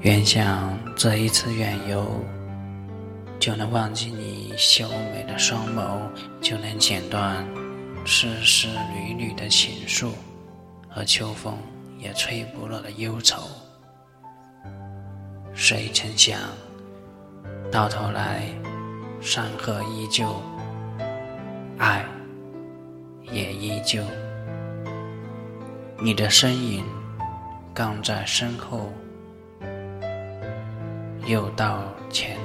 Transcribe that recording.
原想这一次远游，就能忘记你秀美的双眸，就能剪断丝丝缕缕的情愫，和秋风也吹不落的忧愁。谁曾想，到头来，山河依旧，爱也依旧。你的身影，刚在身后。又到前。